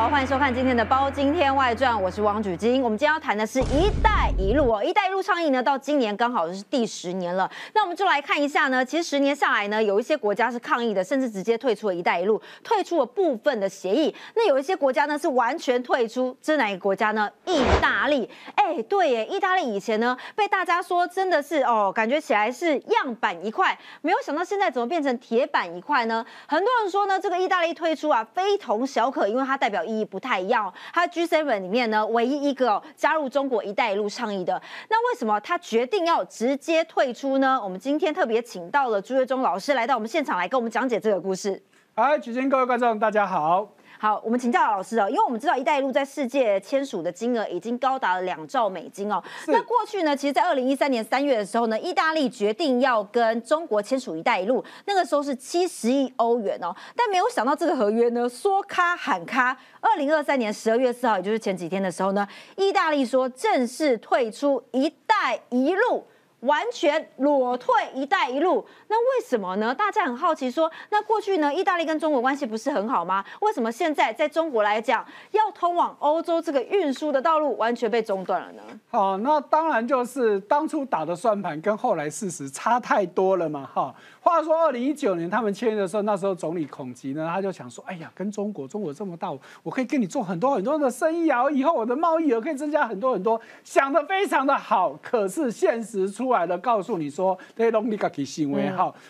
好，欢迎收看今天的《包金天外传》，我是王举金。我们今天要谈的是一带一路哦，一带一路倡议呢，到今年刚好是第十年了。那我们就来看一下呢，其实十年下来呢，有一些国家是抗议的，甚至直接退出了一带一路，退出了部分的协议。那有一些国家呢是完全退出，这是哪个国家呢？意大利。哎，对耶，意大利以前呢被大家说真的是哦，感觉起来是样板一块，没有想到现在怎么变成铁板一块呢？很多人说呢，这个意大利退出啊，非同小可，因为它代表意义不太一样。它 G Seven 里面呢，唯一一个加入中国“一带一路”倡议的。那为什么他决定要直接退出呢？我们今天特别请到了朱月忠老师来到我们现场来跟我们讲解这个故事。好，举荐各位观众，大家好。好，我们请教老师哦，因为我们知道“一带一路”在世界签署的金额已经高达了两兆美金哦。那过去呢，其实，在二零一三年三月的时候呢，意大利决定要跟中国签署“一带一路”，那个时候是七十亿欧元哦。但没有想到这个合约呢，说咔喊咔。二零二三年十二月四号，也就是前几天的时候呢，意大利说正式退出“一带一路”。完全裸退“一带一路”，那为什么呢？大家很好奇，说那过去呢，意大利跟中国关系不是很好吗？为什么现在在中国来讲，要通往欧洲这个运输的道路完全被中断了呢？哦，那当然就是当初打的算盘跟后来事实差太多了嘛，哈。话说，二零一九年他们签约的时候，那时候总理孔吉呢，他就想说：“哎呀，跟中国，中国这么大，我可以跟你做很多很多的生意啊，以后我的贸易额可以增加很多很多，想的非常的好。可是现实出来了，告诉你说。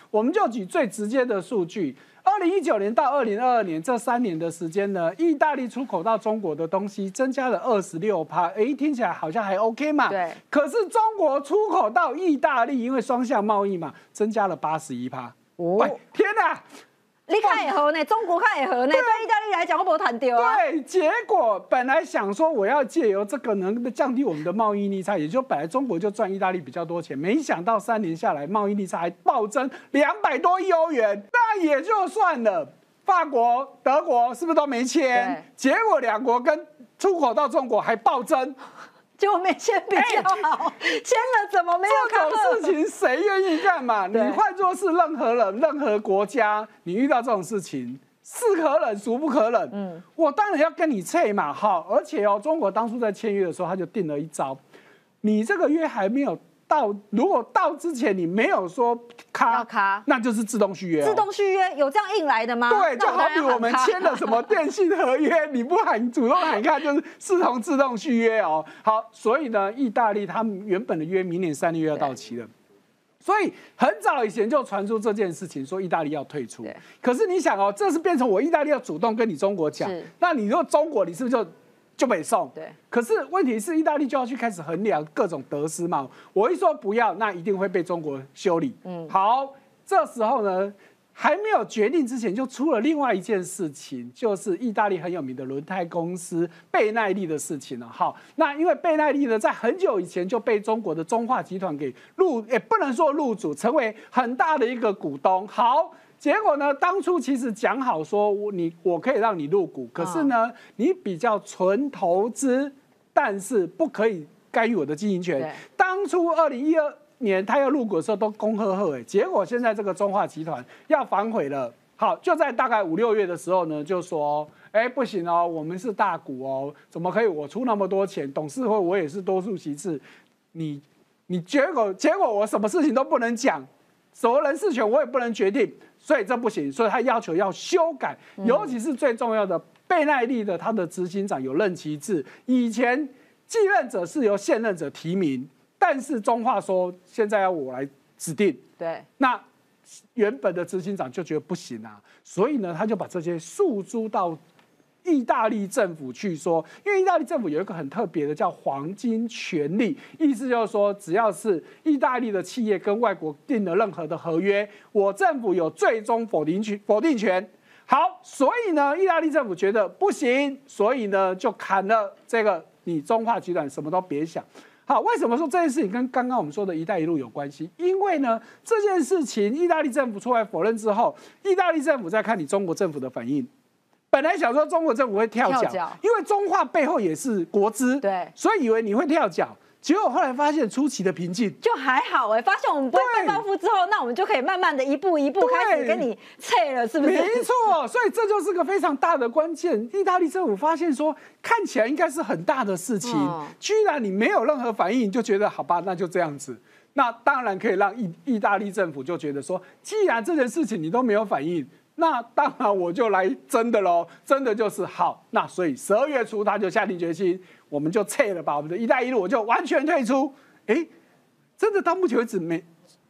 我们就举最直接的数据。”二零一九年到二零二二年这三年的时间呢，意大利出口到中国的东西增加了二十六趴，哎，听起来好像还 OK 嘛。对。可是中国出口到意大利，因为双向贸易嘛，增加了八十一趴。哦，天哪！你看也合呢，中国看也合呢，对意大利来讲，我不谈丢啊。对，结果本来想说我要借由这个能降低我们的贸易逆差，也就本来中国就赚意大利比较多钱，没想到三年下来贸易逆差还暴增两百多亿欧元，那也就算了。法国、德国是不是都没签？结果两国跟出口到中国还暴增。就没签比较好，签了怎么没有？这种事情谁愿意干嘛？你换作是任何人、任何国家，你遇到这种事情，是可忍孰不可忍？嗯，我当然要跟你脆嘛，好！而且哦，中国当初在签约的时候，他就定了一招，你这个约还没有。到如果到之前你没有说卡卡，那就是自动续约。自动续约有这样硬来的吗？对，就好比我们签了什么电信合约，你不喊主动喊卡，就是视同自动续约哦。好，所以呢，意大利他们原本的约明年三月要到期了，所以很早以前就传出这件事情，说意大利要退出。可是你想哦，这是变成我意大利要主动跟你中国讲，那你说中国，你是不是就？就北送，对。可是问题是，意大利就要去开始衡量各种得失嘛。我一说不要，那一定会被中国修理。嗯，好，这时候呢，还没有决定之前，就出了另外一件事情，就是意大利很有名的轮胎公司贝耐力的事情了。好，那因为贝耐力呢，在很久以前就被中国的中化集团给入，也不能说入主，成为很大的一个股东。好。结果呢？当初其实讲好说，你我可以让你入股，可是呢，你比较纯投资，但是不可以干预我的经营权。当初二零一二年他要入股的时候都恭贺贺哎，结果现在这个中化集团要反悔了。好，就在大概五六月的时候呢，就说，哎，不行哦，我们是大股哦，怎么可以我出那么多钱？董事会我也是多数席次，你你结果结果我什么事情都不能讲，什么人事权我也不能决定。所以这不行，所以他要求要修改，尤其是最重要的贝耐利的他的执行长有任期制，以前继任者是由现任者提名，但是中话说现在要我来指定，对，那原本的执行长就觉得不行啊，所以呢他就把这些诉诸到。意大利政府去说，因为意大利政府有一个很特别的叫黄金权利，意思就是说，只要是意大利的企业跟外国订了任何的合约，我政府有最终否定权。否定权。好，所以呢，意大利政府觉得不行，所以呢就砍了这个你中化集团什么都别想。好，为什么说这件事情跟刚刚我们说的一带一路有关系？因为呢，这件事情意大利政府出来否认之后，意大利政府在看你中国政府的反应。本来想说中国政府会跳脚，因为中化背后也是国资，对，所以以为你会跳脚。结果后来发现出奇的平静，就还好哎。发现我们不会被报复之后，那我们就可以慢慢的一步一步开始跟你撤了，是不是？没错，所以这就是个非常大的关键。意大利政府发现说，看起来应该是很大的事情，居然你没有任何反应，就觉得好吧，那就这样子。那当然可以让意意大利政府就觉得说，既然这件事情你都没有反应，那当然我就来真的喽，真的就是好。那所以十二月初他就下定决心，我们就撤了吧，我们的一带一路我就完全退出。哎，真的到目前为止没，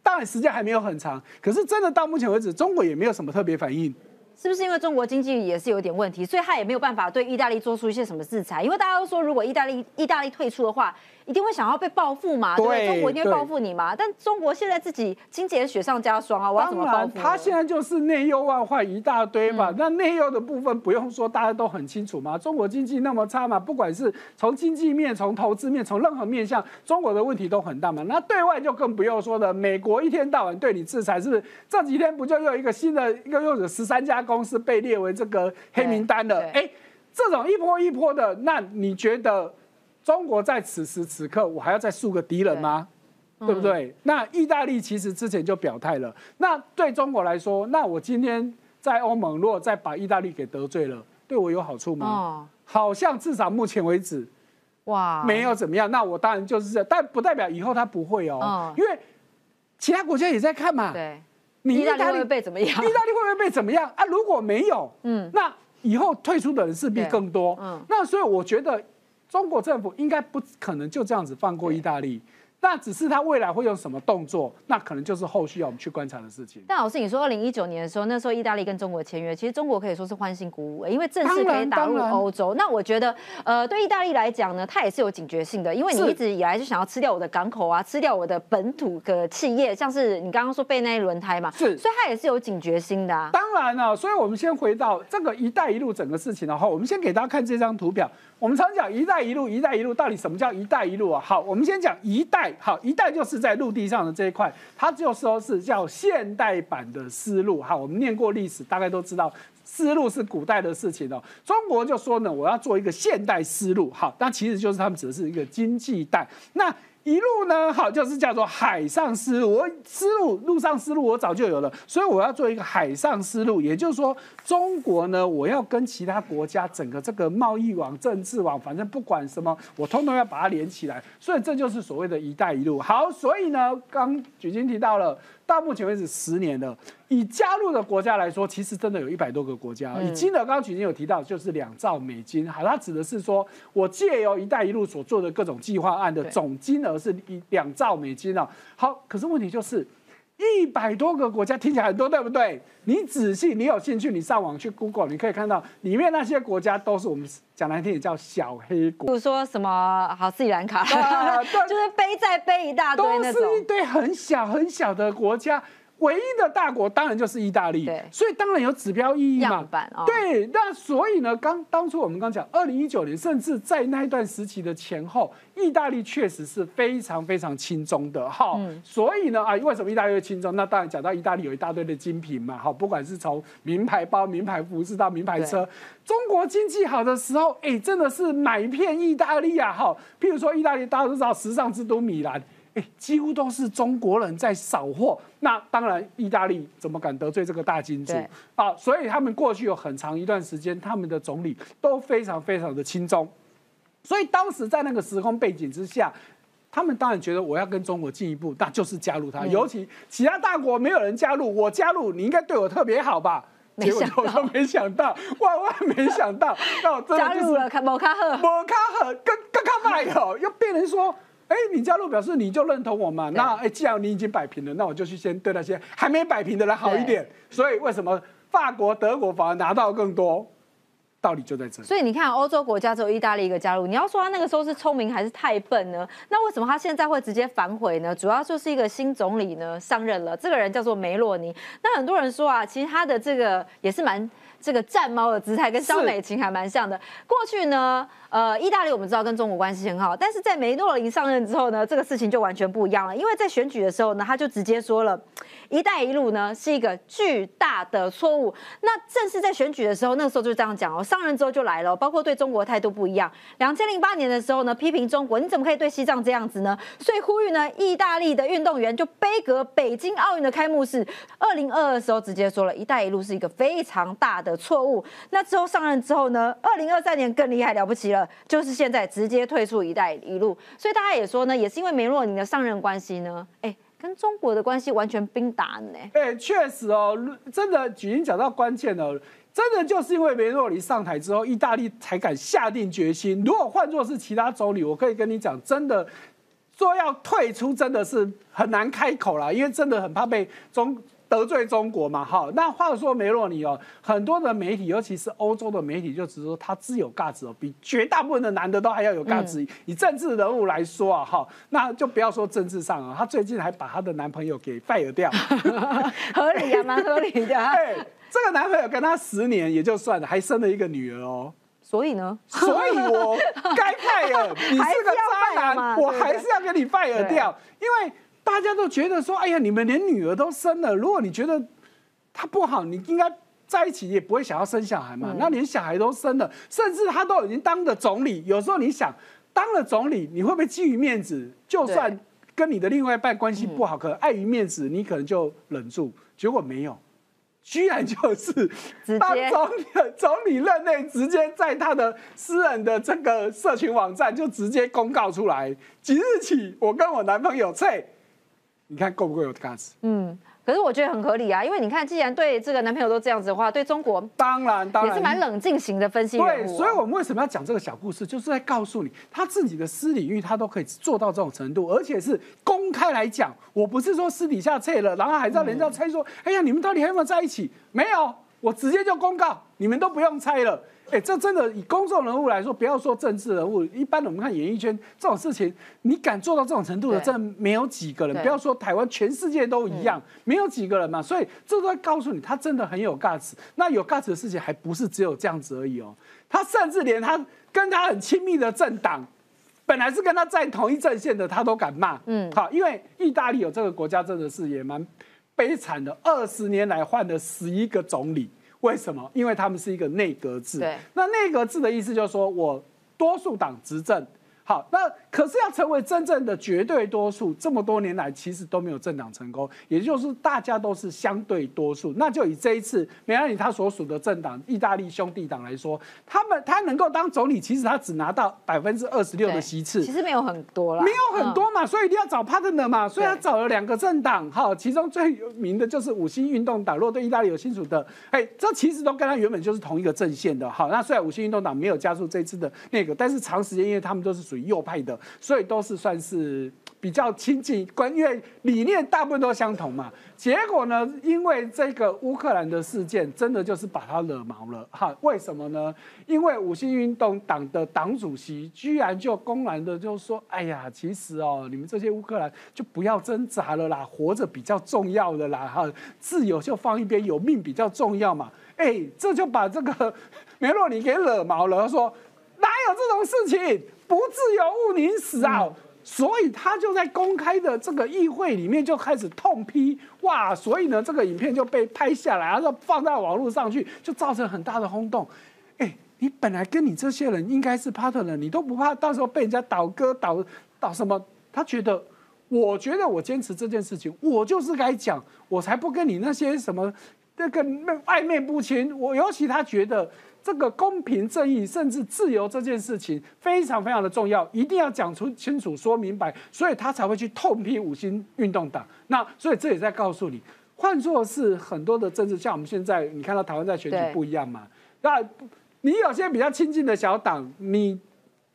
当然时间还没有很长，可是真的到目前为止，中国也没有什么特别反应。是不是因为中国经济也是有点问题，所以他也没有办法对意大利做出一些什么制裁？因为大家都说，如果意大利意大利退出的话。一定会想要被报复嘛？对，中国一定会报复你嘛？但中国现在自己经济也雪上加霜啊！我要怎么报复？他现在就是内忧外患一大堆嘛。那内忧的部分不用说，大家都很清楚嘛。中国经济那么差嘛，不管是从经济面、从投资面、从任何面向，中国的问题都很大嘛。那对外就更不用说了，美国一天到晚对你制裁，是不是？这几天不就又一个新的，一个又有十三家公司被列为这个黑名单了？哎，这种一波一波的，那你觉得？中国在此时此刻，我还要再树个敌人吗？对不对？那意大利其实之前就表态了。那对中国来说，那我今天在欧盟，如果再把意大利给得罪了，对我有好处吗？好像至少目前为止，哇，没有怎么样。那我当然就是这，但不代表以后他不会哦。因为其他国家也在看嘛。对，你意大利会被怎么样？意大利会不会被怎么样啊？如果没有，嗯，那以后退出的人势必更多。嗯，那所以我觉得。中国政府应该不可能就这样子放过意大利。那只是他未来会用什么动作，那可能就是后续要我们去观察的事情。但老师，你说二零一九年的时候，那时候意大利跟中国签约，其实中国可以说是欢欣鼓舞，因为正式可以打入欧洲。那我觉得，呃，对意大利来讲呢，它也是有警觉性的，因为你一直以来就想要吃掉我的港口啊，吃掉我的本土的企业，像是你刚刚说被那轮胎嘛，是，所以它也是有警觉心的啊。当然了，所以我们先回到这个“一带一路”整个事情的话，我们先给大家看这张图表。我们常讲“一带一路”，“一带一路”到底什么叫“一带一路”啊？好，我们先讲“一带”。好，“一带”就是在陆地上的这一块，它就说是叫现代版的丝路。好，我们念过历史，大概都知道丝路是古代的事情哦。中国就说呢，我要做一个现代丝路。好，那其实就是他们指的是一个经济带。那一路呢，好，就是叫做海上丝路。我丝路，路上丝路我早就有了，所以我要做一个海上丝路。也就是说，中国呢，我要跟其他国家整个这个贸易网、政治网，反正不管什么，我通通要把它连起来。所以这就是所谓的一带一路。好，所以呢，刚举金提到了。到目前为止十年了，以加入的国家来说，其实真的有一百多个国家。以金额，刚刚曲经有提到，就是两兆美金。好，它指的是说我借由“一带一路”所做的各种计划案的总金额是一两兆美金啊。好，可是问题就是。一百多个国家听起来很多，对不对？你仔细，你有兴趣，你上网去 Google，你可以看到里面那些国家都是我们讲难听点叫小黑国，比如说什么好斯里兰卡，就是背再背一大堆那种，都是一堆很小很小的国家。唯一的大国当然就是意大利，所以当然有指标意义嘛。对，那所以呢，刚当初我们刚讲，二零一九年，甚至在那一段时期的前后，意大利确实是非常非常轻松的哈。所以呢，啊，为什么意大利会轻松？那当然讲到意大利有一大堆的精品嘛，好，不管是从名牌包、名牌服饰到名牌车，中国经济好的时候，哎，真的是买片意大利啊，哈。譬如说，意大利大家都知道时尚之都米兰。哎，几乎都是中国人在扫货。那当然，意大利怎么敢得罪这个大金主啊？所以他们过去有很长一段时间，他们的总理都非常非常的轻松。所以当时在那个时空背景之下，他们当然觉得我要跟中国进一步，那就是加入他。尤其其他大国没有人加入，我加入，你应该对我特别好吧？结果我都没想到，万万没想到，那我加入了摩卡赫，摩卡赫跟跟卡麦哦，又变成说。哎，你加入表示你就认同我嘛？那哎，既然你已经摆平了，那我就去先对那些还没摆平的人好一点。所以为什么法国、德国反而拿到更多？道理就在这里。所以你看，欧洲国家只有意大利一个加入。你要说他那个时候是聪明还是太笨呢？那为什么他现在会直接反悔呢？主要就是一个新总理呢上任了，这个人叫做梅洛尼。那很多人说啊，其实他的这个也是蛮。这个战猫的姿态，跟肖美琴还蛮像的。过去呢，呃，意大利我们知道跟中国关系很好，但是在梅诺林上任之后呢，这个事情就完全不一样了。因为在选举的时候呢，他就直接说了，“一带一路”呢是一个巨大的错误。那正是在选举的时候，那个时候就这样讲哦。上任之后就来了，包括对中国态度不一样。两千零八年的时候呢，批评中国，你怎么可以对西藏这样子呢？所以呼吁呢，意大利的运动员就背革北京奥运的开幕式。二零二二时候直接说了一带一路是一个非常大。的错误。那之后上任之后呢？二零二三年更厉害了不起了，就是现在直接退出“一带一路”。所以大家也说呢，也是因为梅洛尼的上任关系呢，哎，跟中国的关系完全冰打呢。哎，确实哦，真的，举英讲到关键了，真的就是因为梅洛尼上台之后，意大利才敢下定决心。如果换作是其他总理，我可以跟你讲，真的说要退出，真的是很难开口了，因为真的很怕被中。得罪中国嘛，哈，那话说梅洛尼哦，很多的媒体，尤其是欧洲的媒体，就只说他自有价值哦，比绝大部分的男的都还要有价值。以政治人物来说啊，哈，那就不要说政治上啊，她最近还把她的男朋友给 fire 掉，合理啊，蛮合理的。对，这个男朋友跟她十年也就算了，还生了一个女儿哦。所以呢？所以我该 fire，你是个渣男，我还是要给你 fire 掉，因为。大家都觉得说，哎呀，你们连女儿都生了，如果你觉得他不好，你应该在一起也不会想要生小孩嘛。那连小孩都生了，甚至他都已经当了总理，有时候你想当了总理，你会不会基于面子，就算跟你的另外一半关系不好，可能碍于面子，你可能就忍住。结果没有，居然就是当总理总理任内，直接在他的私人的这个社群网站就直接公告出来，即日起我跟我男朋友翠。你看够不够有价值？嗯，可是我觉得很合理啊，因为你看，既然对这个男朋友都这样子的话，对中国当然当然也是蛮冷静型的分析对，所以我们为什么要讲这个小故事，就是在告诉你，他自己的私领域他都可以做到这种程度，而且是公开来讲。我不是说私底下拆了，然后还让人家猜说，哎呀，你们到底还有没有在一起？没有，我直接就公告，你们都不用猜了。哎，这真的以公众人物来说，不要说政治人物，一般的我们看演艺圈这种事情，你敢做到这种程度的，真的没有几个人。不要说台湾，全世界都一样，没有几个人嘛。所以这都在告诉你，他真的很有价值。那有价值的事情，还不是只有这样子而已哦。他甚至连他跟他很亲密的政党，本来是跟他在同一阵线的，他都敢骂。嗯，好，因为意大利有这个国家真的是也蛮悲惨的，二十年来换了十一个总理。为什么？因为他们是一个内阁制。那内阁制的意思就是说我多数党执政。好，那可是要成为真正的绝对多数，这么多年来其实都没有政党成功，也就是大家都是相对多数。那就以这一次梅拉尼他所属的政党意大利兄弟党来说，他们他能够当总理，其实他只拿到百分之二十六的席次，其实没有很多了，没有很多嘛，所以一定要找 partner 嘛，所以他找了两个政党，哈，其中最有名的就是五星运动党。如果对意大利有清楚的，哎，这其实都跟他原本就是同一个阵线的，好，那虽然五星运动党没有加入这次的那个，但是长时间因为他们都是属于。右派的，所以都是算是 比较亲近，关因为理念大部分都相同嘛。结果呢，因为这个乌克兰的事件，真的就是把他惹毛了哈。为什么呢？因为五星运动党的党主席居然就公然的就说：“哎呀，其实哦，你们这些乌克兰就不要挣扎了啦，活着比较重要的啦，哈，自由就放一边，有命比较重要嘛。”哎，这就把这个 梅洛尼给惹毛了，他说：“哪有这种事情？”不自由勿宁死啊！所以他就在公开的这个议会里面就开始痛批哇！所以呢，这个影片就被拍下来，然后放在网络上去，就造成很大的轰动。哎，你本来跟你这些人应该是 partner，你都不怕到时候被人家倒戈倒倒什么？他觉得，我觉得我坚持这件事情，我就是该讲，我才不跟你那些什么那个暧昧不清。我尤其他觉得。这个公平正义甚至自由这件事情非常非常的重要，一定要讲出清楚说明白，所以他才会去痛批五星运动党。那所以这也在告诉你，换作是很多的政治，像我们现在你看到台湾在选举不一样嘛？那你有些比较亲近的小党，你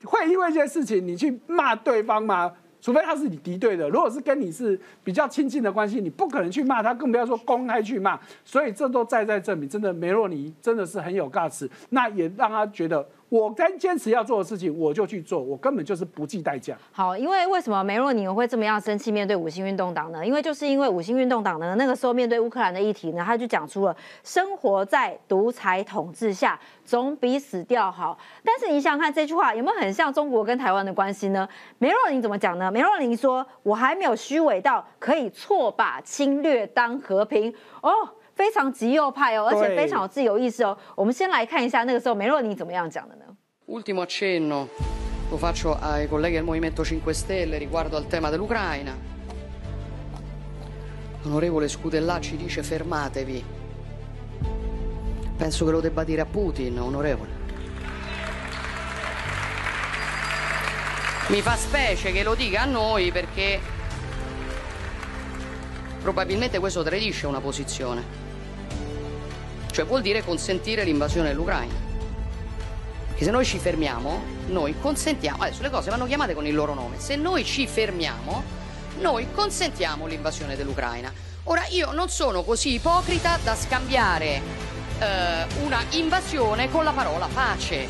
会因为一些事情你去骂对方吗？除非他是你敌对的，如果是跟你是比较亲近的关系，你不可能去骂他，更不要说公开去骂。所以这都在在证明，真的梅洛尼真的是很有价值。那也让他觉得，我在坚持要做的事情，我就去做，我根本就是不计代价。好，因为为什么梅洛宁会这么样生气面对五星运动党呢？因为就是因为五星运动党呢，那个时候面对乌克兰的议题呢，他就讲出了生活在独裁统治下总比死掉好。但是你想想看这句话有没有很像中国跟台湾的关系呢？梅洛宁怎么讲呢？梅洛宁说：“我还没有虚伪到可以错把侵略当和平。”哦。非常极右派哦，而且非常有自由意识哦。我们先来看一下那个时候梅洛尼怎么样讲的呢？Ultimo accenno lo faccio ai colleghi del Movimento 5 Stelle riguardo al tema dell'Ucraina. Onorevole Scutellà ci dice fermatevi. Penso che lo debba dire a Putin, onorevole. Mi fa specie che lo dica a noi perché probabilmente questo tradisce una posizione cioè vuol dire consentire l'invasione dell'Ucraina. Perché se noi ci fermiamo, noi consentiamo, adesso le cose vanno chiamate con il loro nome, se noi ci fermiamo, noi consentiamo l'invasione dell'Ucraina. Ora io non sono così ipocrita da scambiare eh, una invasione con la parola pace.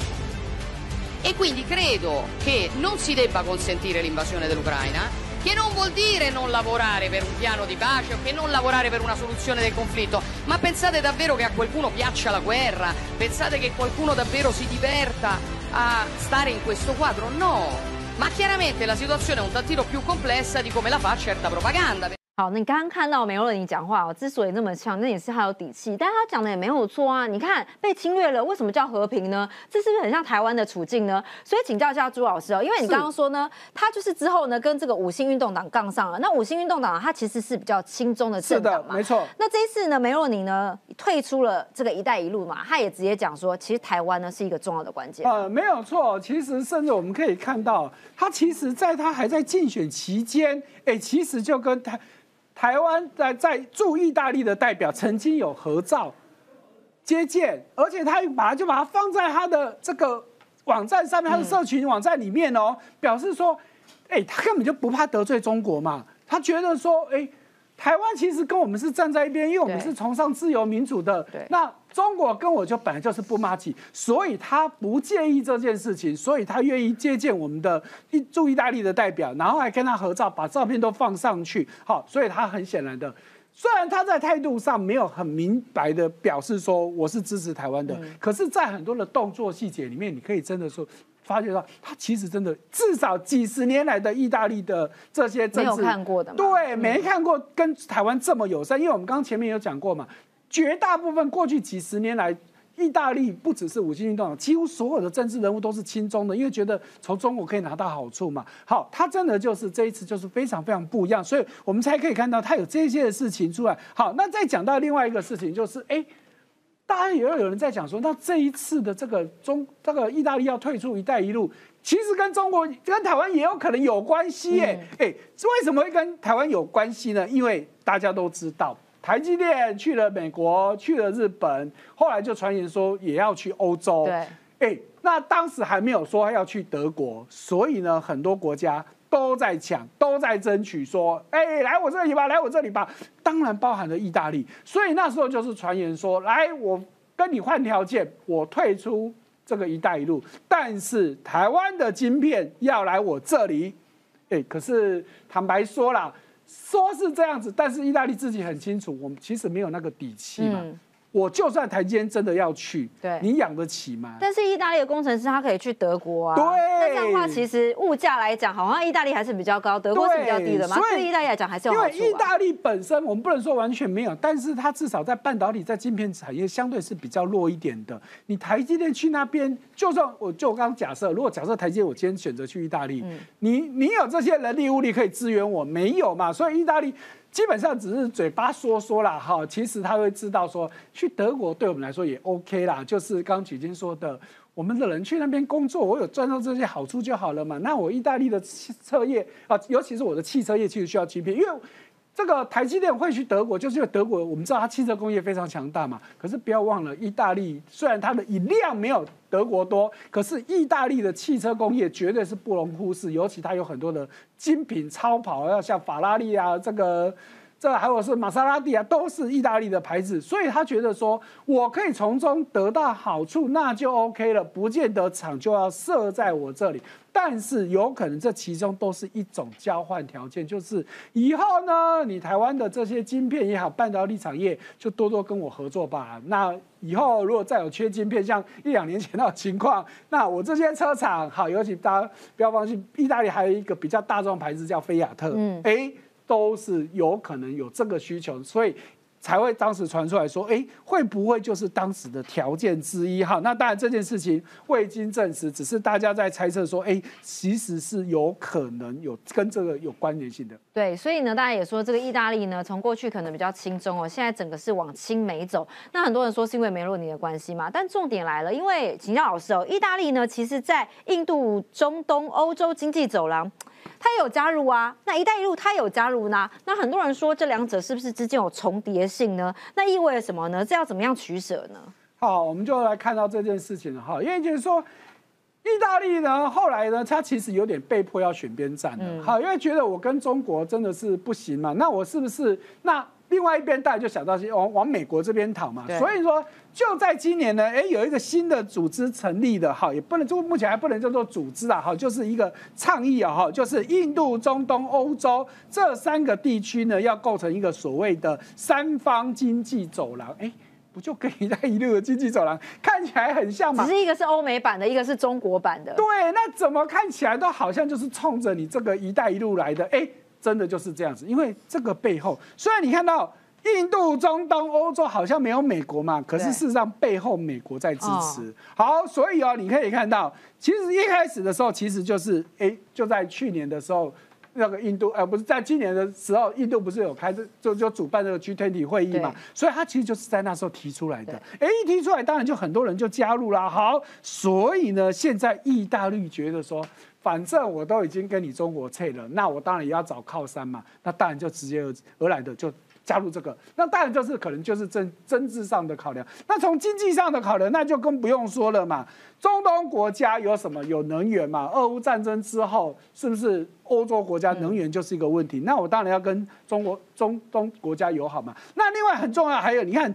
E quindi credo che non si debba consentire l'invasione dell'Ucraina, che non vuol dire non lavorare per un piano di pace o che non lavorare per una soluzione del conflitto, ma pensate davvero che a qualcuno piaccia la guerra? Pensate che qualcuno davvero si diverta a stare in questo quadro? No, ma chiaramente la situazione è un tantino più complessa di come la fa certa propaganda. 好，你刚刚看到梅洛尼讲话哦，之所以那么强，那也是他有底气，但他讲的也没有错啊。你看被侵略了，为什么叫和平呢？这是不是很像台湾的处境呢？所以请教一下朱老师哦，因为你刚刚说呢，他就是之后呢跟这个五星运动党杠上了。那五星运动党它其实是比较轻中的政党嘛，没错。那这一次呢，梅洛尼呢退出了这个一带一路嘛，他也直接讲说，其实台湾呢是一个重要的关键。呃，没有错，其实甚至我们可以看到，他其实在他还在竞选期间，哎，其实就跟他。台湾在在驻意大利的代表曾经有合照接见，而且他把就把它放在他的这个网站上面，他的社群网站里面哦，表示说，哎，他根本就不怕得罪中国嘛，他觉得说，哎。台湾其实跟我们是站在一边，因为我们是崇尚自由民主的。那中国跟我就本来就是不骂起，所以他不介意这件事情，所以他愿意接见我们的意驻意大利的代表，然后还跟他合照，把照片都放上去。好，所以他很显然的，虽然他在态度上没有很明白的表示说我是支持台湾的，可是，在很多的动作细节里面，你可以真的说。发觉到他其实真的至少几十年来的意大利的这些政治没有看过的，对，没看过跟台湾这么友善。因为我们刚刚前面有讲过嘛，绝大部分过去几十年来，意大利不只是五星运动，几乎所有的政治人物都是亲中的，因为觉得从中国可以拿到好处嘛。好，他真的就是这一次就是非常非常不一样，所以我们才可以看到他有这些的事情出来。好，那再讲到另外一个事情，就是哎。当然也有有人在讲说，那这一次的这个中这个意大利要退出“一带一路”，其实跟中国跟台湾也有可能有关系耶。哎，为什么会跟台湾有关系呢？因为大家都知道，台积电去了美国，去了日本，后来就传言说也要去欧洲。对，哎，那当时还没有说要去德国，所以呢，很多国家。都在抢，都在争取，说，哎，来我这里吧，来我这里吧。当然包含了意大利，所以那时候就是传言说，来我跟你换条件，我退出这个“一带一路”，但是台湾的晶片要来我这里。哎，可是坦白说啦，说是这样子，但是意大利自己很清楚，我们其实没有那个底气嘛。我就算台积电真的要去，对，你养得起吗？但是意大利的工程师他可以去德国啊。对，那这样的话，其实物价来讲，好像意大利还是比较高，德国是比较低的嘛。对意大利来讲还是有好处。因为意大利本身，我们不能说完全没有，但是它至少在半导体、在晶片产业相对是比较弱一点的。你台积电去那边，就算我就刚刚假设，如果假设台积电我今天选择去意大利，你你有这些人力物力可以支援我？没有嘛？所以意大利。基本上只是嘴巴说说啦，哈，其实他会知道说去德国对我们来说也 OK 啦，就是刚曲金说的，我们的人去那边工作，我有赚到这些好处就好了嘛。那我意大利的汽车业啊，尤其是我的汽车业，其实需要芯片，因为。这个台积电会去德国，就是因为德国我们知道它汽车工业非常强大嘛。可是不要忘了，意大利虽然它的以量没有德国多，可是意大利的汽车工业绝对是不容忽视。尤其它有很多的精品超跑，要像法拉利啊，这个这还有是玛莎拉蒂啊，都是意大利的牌子，所以他觉得说我可以从中得到好处，那就 OK 了，不见得厂就要设在我这里。但是有可能这其中都是一种交换条件，就是以后呢，你台湾的这些晶片也好，半导体产业就多多跟我合作吧。那以后如果再有缺晶片，像一两年前那种情况，那我这些车厂好，尤其大家不要忘记，意大利还有一个比较大众牌子叫菲亚特，嗯，哎，都是有可能有这个需求，所以。才会当时传出来说，哎，会不会就是当时的条件之一？哈，那当然这件事情未经证实，只是大家在猜测说，哎，其实是有可能有跟这个有关联性的。对，所以呢，大家也说这个意大利呢，从过去可能比较轻中哦，现在整个是往亲美走。那很多人说是因为梅洛尼的关系嘛，但重点来了，因为请教老师哦，意大利呢，其实在印度、中东、欧洲经济走廊。它有加入啊，那一带一路他有加入呢，那很多人说这两者是不是之间有重叠性呢？那意味着什么呢？这要怎么样取舍呢？好，我们就来看到这件事情了哈，因为就是说，意大利呢后来呢，他其实有点被迫要选边站了，好，因为觉得我跟中国真的是不行嘛，那我是不是那？另外一边，大家就想到是往往美国这边讨嘛，所以说就在今年呢，哎，有一个新的组织成立的，哈，也不能就目前还不能叫做组织啊，哈，就是一个倡议啊，哈，就是印度、中东、欧洲这三个地区呢，要构成一个所谓的三方经济走廊，哎，不就跟一带一路的经济走廊看起来很像吗？只是一个是欧美版的，一个是中国版的。对，那怎么看起来都好像就是冲着你这个一带一路来的，哎。真的就是这样子，因为这个背后，虽然你看到印度、中东、欧洲好像没有美国嘛，可是事实上背后美国在支持。好，所以哦，你可以看到，其实一开始的时候，其实就是哎，就在去年的时候，那个印度，呃，不是在今年的时候，印度不是有开这就就主办这个 G20 会议嘛，所以他其实就是在那时候提出来的。哎，一提出来，当然就很多人就加入啦。好，所以呢，现在意大利觉得说。反正我都已经跟你中国撤了，那我当然也要找靠山嘛。那当然就直接而而来的就加入这个。那当然就是可能就是政政治上的考量。那从经济上的考量，那就更不用说了嘛。中东国家有什么？有能源嘛？俄乌战争之后，是不是欧洲国家能源就是一个问题？那我当然要跟中国中东国家友好嘛。那另外很重要还有，你看。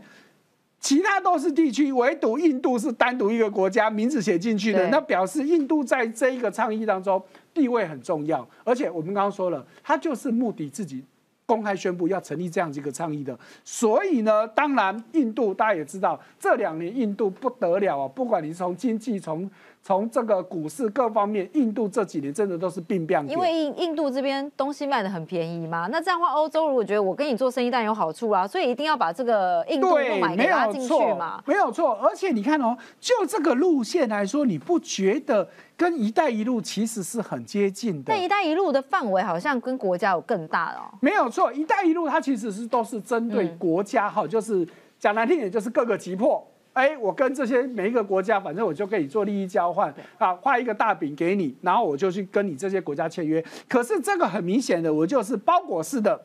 其他都是地区，唯独印度是单独一个国家，名字写进去的，那表示印度在这一个倡议当中地位很重要。而且我们刚刚说了，它就是目的自己公开宣布要成立这样子一个倡议的。所以呢，当然印度大家也知道，这两年印度不得了啊，不管你是从经济从。从这个股市各方面，印度这几年真的都是病病。因为印印度这边东西卖的很便宜嘛，那这样的话，欧洲如果觉得我跟你做生意，当然有好处啊，所以一定要把这个印度买给拉进去嘛。没有错，而且你看哦，就这个路线来说，你不觉得跟“一带一路”其实是很接近的？但“一带一路”的范围好像跟国家有更大哦。没有错，“一带一路”它其实是都是针对国家哈，就是讲难听点，就是各个急迫。哎，我跟这些每一个国家，反正我就跟你做利益交换啊，画一个大饼给你，然后我就去跟你这些国家签约。可是这个很明显的，我就是包裹式的，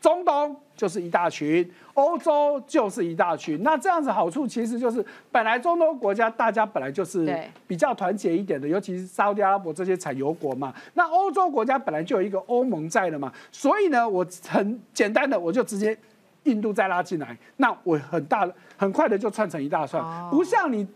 中东就是一大群，欧洲就是一大群。那这样子好处其实就是，本来中东国家大家本来就是比较团结一点的，尤其是沙特阿拉伯这些产油国嘛。那欧洲国家本来就有一个欧盟在的嘛，所以呢，我很简单的我就直接。印度再拉进来，那我很大很快的就串成一大串，不像你，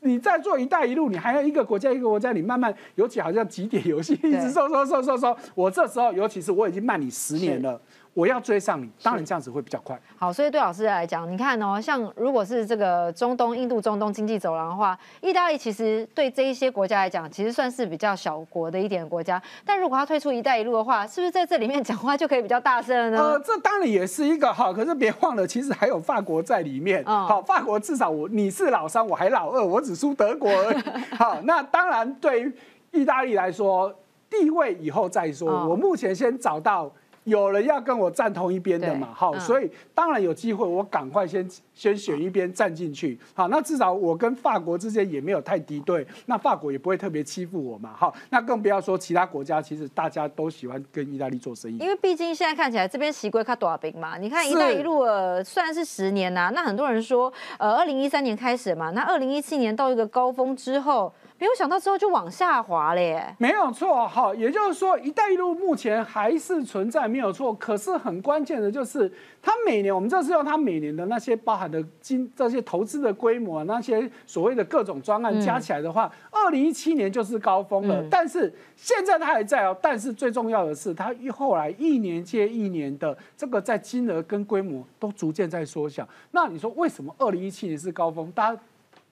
你在做“一带一路”，你还要一个国家一个国家，你慢慢，尤其好像几点游戏，一直收收收收收，我这时候，尤其是我已经慢你十年了。我要追上你，当然这样子会比较快。好，所以对老师来讲，你看哦，像如果是这个中东、印度、中东经济走廊的话，意大利其实对这一些国家来讲，其实算是比较小国的一点国家。但如果他退出“一带一路”的话，是不是在这里面 讲话就可以比较大声了呢？呃，这当然也是一个哈，可是别忘了，其实还有法国在里面。好，法国至少我你是老三，我还老二，我只输德国而已。好，那当然对于意大利来说，地位以后再说。我目前先找到。有人要跟我站同一边的嘛？好，所以当然有机会，我赶快先先选一边站进去。好，那至少我跟法国之间也没有太敌对，那法国也不会特别欺负我嘛。好，那更不要说其他国家，其实大家都喜欢跟意大利做生意。因为毕竟现在看起来这边习规卡多少兵嘛？你看“一带一路”呃，虽然是十年呐，那很多人说，呃，二零一三年开始嘛，那二零一七年到一个高峰之后。没有想到之后就往下滑了耶。没有错，好，也就是说，“一带一路”目前还是存在，没有错。可是很关键的就是，它每年，我们这是用它每年的那些包含的金这些投资的规模，那些所谓的各种专案加起来的话，二零一七年就是高峰了。但是现在它还在哦。但是最重要的是，它后来一年接一年的这个在金额跟规模都逐渐在缩小。那你说为什么二零一七年是高峰？大家。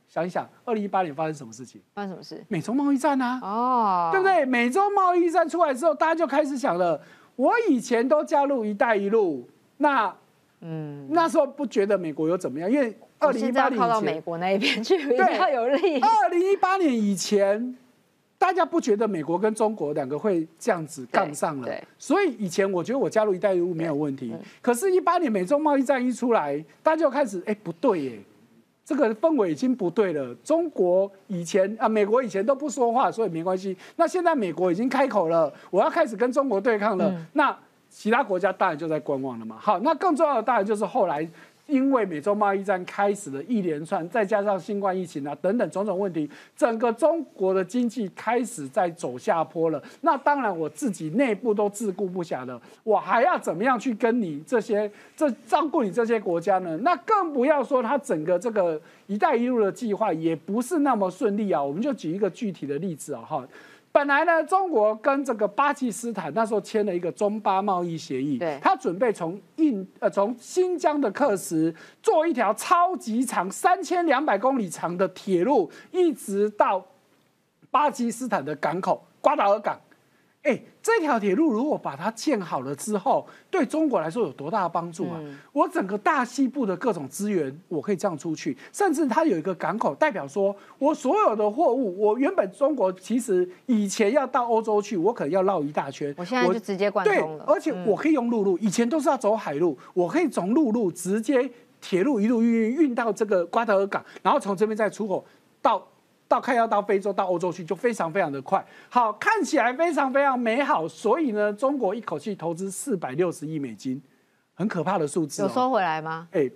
想一想，二零一八年发生什么事情？发生什么事？美中贸易战啊！哦，对不对？美中贸易战出来之后，大家就开始想了：我以前都加入“一带一路”，那嗯，那时候不觉得美国有怎么样？因为二零一八年靠到美国那一边去比较有利。二零一八年以前，大家不觉得美国跟中国两个会这样子杠上了，所以以前我觉得我加入“一带一路”没有问题。可是，一八年美中贸易战一出来，大家就开始哎，不对耶。这个氛围已经不对了。中国以前啊，美国以前都不说话，所以没关系。那现在美国已经开口了，我要开始跟中国对抗了。那其他国家当然就在观望了嘛。好，那更重要的当然就是后来。因为美洲贸易战开始了一连串，再加上新冠疫情啊等等种种问题，整个中国的经济开始在走下坡了。那当然我自己内部都自顾不暇了，我还要怎么样去跟你这些这照顾你这些国家呢？那更不要说它整个这个“一带一路”的计划也不是那么顺利啊。我们就举一个具体的例子啊，哈。本来呢，中国跟这个巴基斯坦那时候签了一个中巴贸易协议，对，他准备从印呃从新疆的克什做一条超级长三千两百公里长的铁路，一直到巴基斯坦的港口瓜达尔港。哎，这条铁路如果把它建好了之后，对中国来说有多大的帮助啊？我整个大西部的各种资源，我可以这样出去，甚至它有一个港口，代表说我所有的货物，我原本中国其实以前要到欧洲去，我可能要绕一大圈，我现在就直接贯通了。而且我可以用陆路，以前都是要走海路，我可以从陆路直接铁路一路运运到这个瓜达尔港，然后从这边再出口到。到看要到非洲、到欧洲去，就非常非常的快。好，看起来非常非常美好。所以呢，中国一口气投资四百六十亿美金，很可怕的数字。有收回来吗？哎，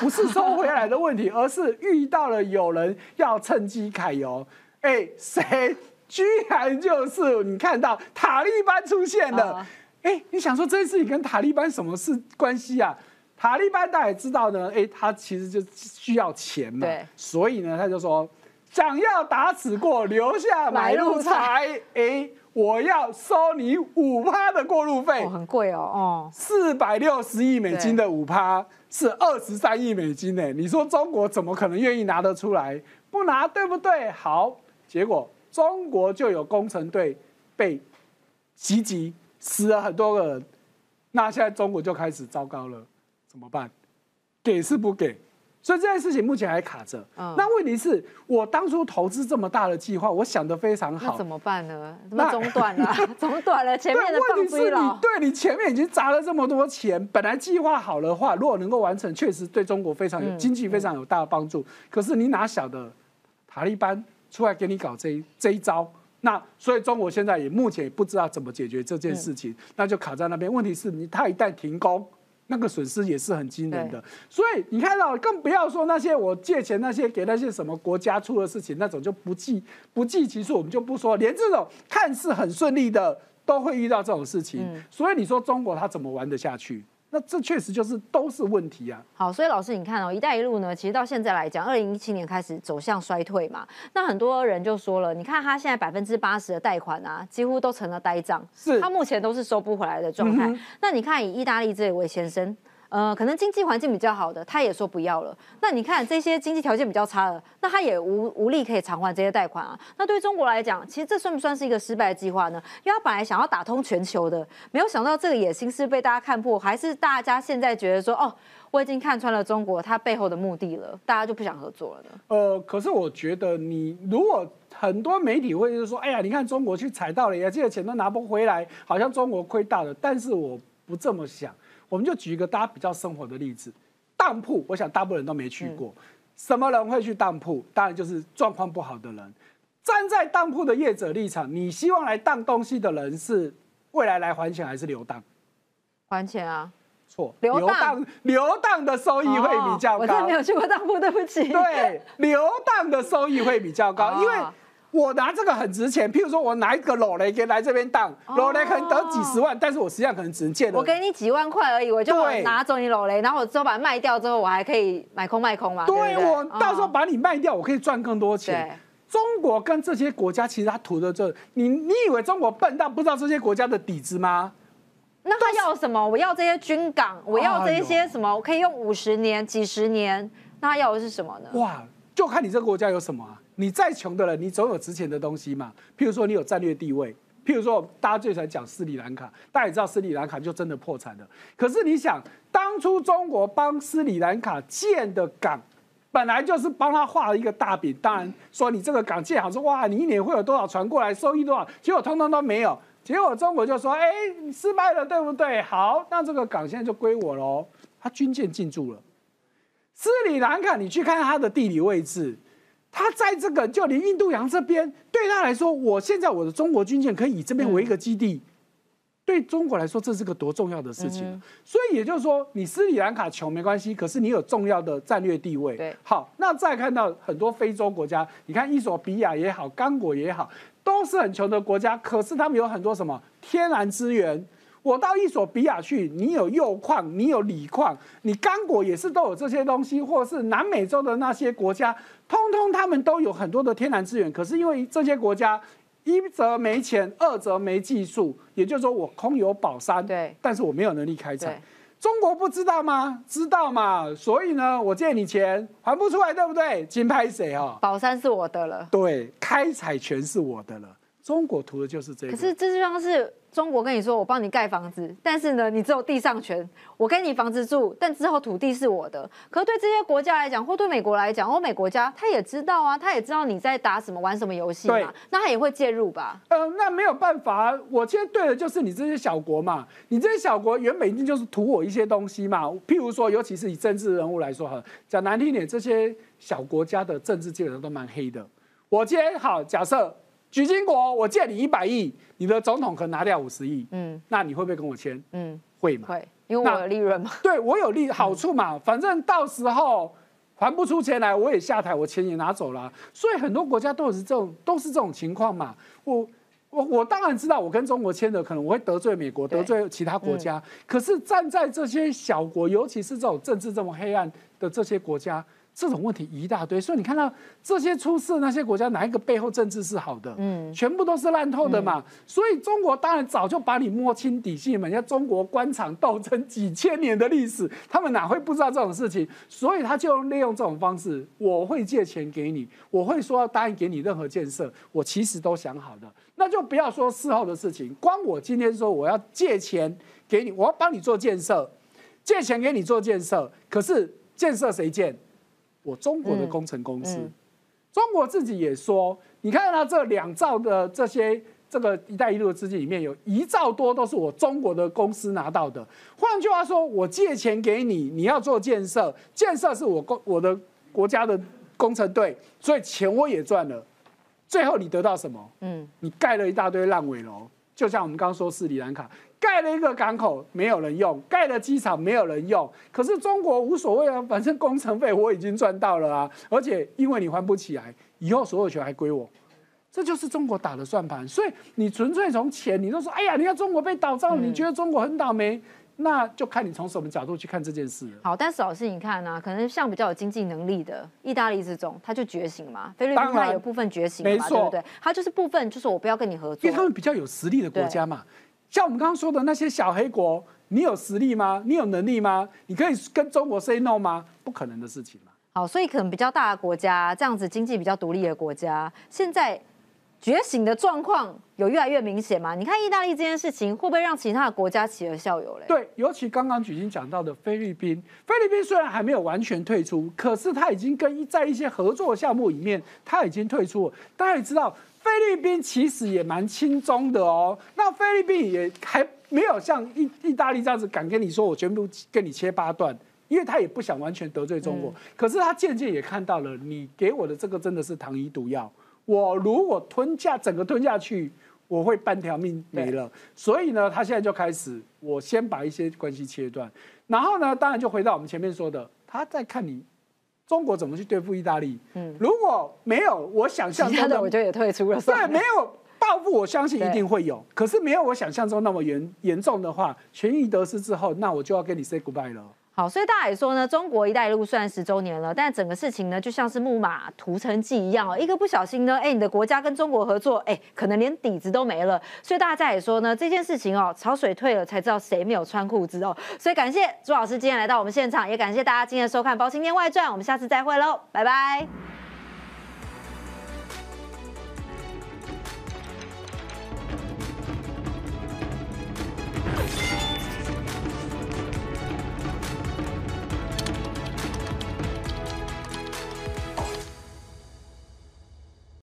不是收回来的问题，而是遇到了有人要趁机揩油。哎，谁？居然就是你看到塔利班出现了。哎，你想说这件事情跟塔利班什么事关系啊？塔利班大家也知道呢。哎，他其实就需要钱嘛。对。所以呢，他就说。想要打死过，留下买路财。哎，我要收你五趴的过路费，很贵哦。哦，四百六十亿美金的五趴是二十三亿美金呢。你说中国怎么可能愿意拿得出来？不拿，对不对？好，结果中国就有工程队被袭击，死了很多个人。那现在中国就开始糟糕了，怎么办？给是不给？所以这件事情目前还卡着。那问题是我当初投资这么大的计划，我想的非常好。那怎么办呢？怎么中断了？中断了？前面的问题是你对你前面已经砸了这么多钱，本来计划好的话，如果能够完成，确实对中国非常有经济非常有大的帮助。可是你哪晓得塔利班出来给你搞这这一招？那所以中国现在也目前也不知道怎么解决这件事情，那就卡在那边。问题是你他一旦停工。那个损失也是很惊人的，所以你看到，更不要说那些我借钱那些给那些什么国家出的事情，那种就不计不计其数，我们就不说，连这种看似很顺利的都会遇到这种事情，所以你说中国他怎么玩得下去？那这确实就是都是问题啊。好，所以老师你看哦，“一带一路”呢，其实到现在来讲，二零一七年开始走向衰退嘛。那很多人就说了，你看他现在百分之八十的贷款啊，几乎都成了呆账，是他目前都是收不回来的状态。那你看以意大利这位先生。呃，可能经济环境比较好的，他也说不要了。那你看这些经济条件比较差的，那他也无无力可以偿还这些贷款啊。那对中国来讲，其实这算不算是一个失败的计划呢？因为他本来想要打通全球的，没有想到这个野心是被大家看破，还是大家现在觉得说，哦，我已经看穿了中国他背后的目的了，大家就不想合作了呢？呃，可是我觉得你如果很多媒体会就说，哎呀，你看中国去踩到了，这些钱都拿不回来，好像中国亏大了。但是我不这么想。我们就举一个大家比较生活的例子，当铺，我想大部分人都没去过。什么人会去当铺？当然就是状况不好的人。站在当铺的业者立场，你希望来当东西的人是未来来还钱还是留当？还钱啊？错，流荡流荡的收益会比较高。我真没有去过当铺，对不起。对，流荡的收益会比较高，因为我拿这个很值钱，譬如说我拿一个裸雷给来这边当，裸雷可能得几十万，但是我实际上可能只能借了。我给你几万块而已，我就对拿走你裸雷，然后我之后把它卖掉之后，我还可以买空卖空嘛。对我到时候哦把你卖掉，我可以赚更多钱。中国跟这些国家其实他图的这，你你以为中国笨到不知道这些国家的底子吗？那他要什么？我要这些军港，我要这些什么？我可以用五十年、几十年。那他要的是什么呢？哇，就看你这个国家有什么啊！你再穷的人，你总有值钱的东西嘛。譬如说你有战略地位，譬如说大家最常讲斯里兰卡，大家也知道斯里兰卡就真的破产了。可是你想，当初中国帮斯里兰卡建的港。本来就是帮他画了一个大饼，当然说你这个港建好，说哇，你一年会有多少船过来，收益多少，结果通通都没有。结果中国就说，哎，失败了，对不对？好，那这个港现在就归我喽。他军舰进驻了。斯里兰卡，你去看它的地理位置，它在这个就连印度洋这边，对他来说，我现在我的中国军舰可以以这边为一个基地，对中国来说，这是个多重要的事情。嗯所以也就是说，你斯里兰卡穷没关系，可是你有重要的战略地位。对好，那再看到很多非洲国家，你看伊索比亚也好，刚果也好，都是很穷的国家，可是他们有很多什么天然资源。我到伊索比亚去，你有铀矿，你有锂矿，你刚果也是都有这些东西，或是南美洲的那些国家，通通他们都有很多的天然资源。可是因为这些国家，一则没钱，二则没技术，也就是说我空有宝山，对但是我没有能力开采。中国不知道吗？知道嘛？所以呢，我借你钱还不出来，对不对？金拍谁啊？宝山是我的了。对，开采权是我的了。中国图的就是这个。可是这就像是中国跟你说，我帮你盖房子，但是呢，你只有地上权，我给你房子住，但之后土地是我的。可是对这些国家来讲，或对美国来讲，欧美国家他也知道啊，他也知道你在打什么、玩什么游戏嘛，那他也会介入吧？呃，那没有办法啊，我今天对的就是你这些小国嘛，你这些小国原本一定就是图我一些东西嘛，譬如说，尤其是以政治人物来说哈，讲难听点，这些小国家的政治基本上都蛮黑的。我今天好，假设举金国，我借你一百亿，你的总统可能拿掉五十亿，嗯那你会不会跟我签？嗯，会嘛？会，因为我那有利润嘛。对我有利好处嘛，反正到时候还不出钱来，我也下台，我钱也拿走了啊。所以很多国家都是这种，都是这种情况嘛。我我我当然知道，我跟中国签的，可能我会得罪美国，得罪其他国家。可是站在这些小国，尤其是这种政治这么黑暗的这些国家。这种问题一大堆，所以你看到这些出事那些国家，哪一个背后政治是好的？嗯全部都是烂透的嘛。所以中国当然早就把你摸清底细嘛。人家中国官场斗争几千年的历史，他们哪会不知道这种事情？所以他就利用这种方式，我会借钱给你，我会说要答应给你任何建设，我其实都想好的。那就不要说事后的事情，光我今天说我要借钱给你，我要帮你做建设，借钱给你做建设，可是建设谁建？我中国的工程公司。中国自己也说，你看它这两兆的这些这个“一带一路”的资金里面，有一兆多都是我中国的公司拿到的。换句话说，我借钱给你，你要做建设，建设是我公我的国家的工程队，所以钱我也赚了。最后你得到什么？嗯，你盖了一大堆烂尾楼，就像我们刚刚说斯里兰卡盖了一个港口没有人用，盖了机场没有人用，可是中国无所谓啊，反正工程费我已经赚到了啊，而且因为你还不起来，以后所有权还归我。这就是中国打的算盘，所以你纯粹从钱，你都说，哎呀，你看中国被倒账，你觉得中国很倒霉，那就看你从什么角度去看这件事。好，但是老师你看啊，可能像比较有经济能力的意大利这种，他就觉醒嘛，菲律宾他有部分觉醒嘛，没错对不对？他就是部分就是我不要跟你合作因为，他们比较有实力的国家嘛。像我们刚刚说的那些小黑国，你有实力吗？你有能力吗？你可以跟中国 say no 吗？不可能的事情嘛。好，所以可能比较大的国家，这样子经济比较独立的国家，现在觉醒的状况有越来越明显嘛？你看意大利这件事情，会不会让其他的国家起而效尤嘞？对，尤其刚刚举行讲到的菲律宾，菲律宾虽然还没有完全退出，可是他已经跟在一些合作项目里面，他已经退出了。大家也知道，菲律宾其实也蛮轻松的哦。那菲律宾也还没有像意意大利这样子敢跟你说我全部跟你切八段。因为他也不想完全得罪中国，可是他渐渐也看到了，你给我的这个真的是糖衣毒药。我如果吞下整个吞下去，我会半条命没了。所以呢，他现在就开始，我先把一些关系切断，然后呢，当然就回到我们前面说的，他在看你中国怎么去对付意大利？嗯，如果没有我想象中的，我就也退出了。对，没有报复，我相信一定会有。可是没有我想象中那么严严重的话，权益得失之后，那我就要跟你 say goodbye 了。好，所以大家也说呢，中国“一带一路”虽然十周年了，但整个事情呢，就像是木马屠城记一样哦，一个不小心呢，哎，你的国家跟中国合作，哎，可能连底子都没了。所以大家也说呢，这件事情哦，潮水退了才知道谁没有穿裤子哦。所以感谢朱老师今天来到我们现场，也感谢大家今天收看《包青天外传》，我们下次再会喽，拜拜。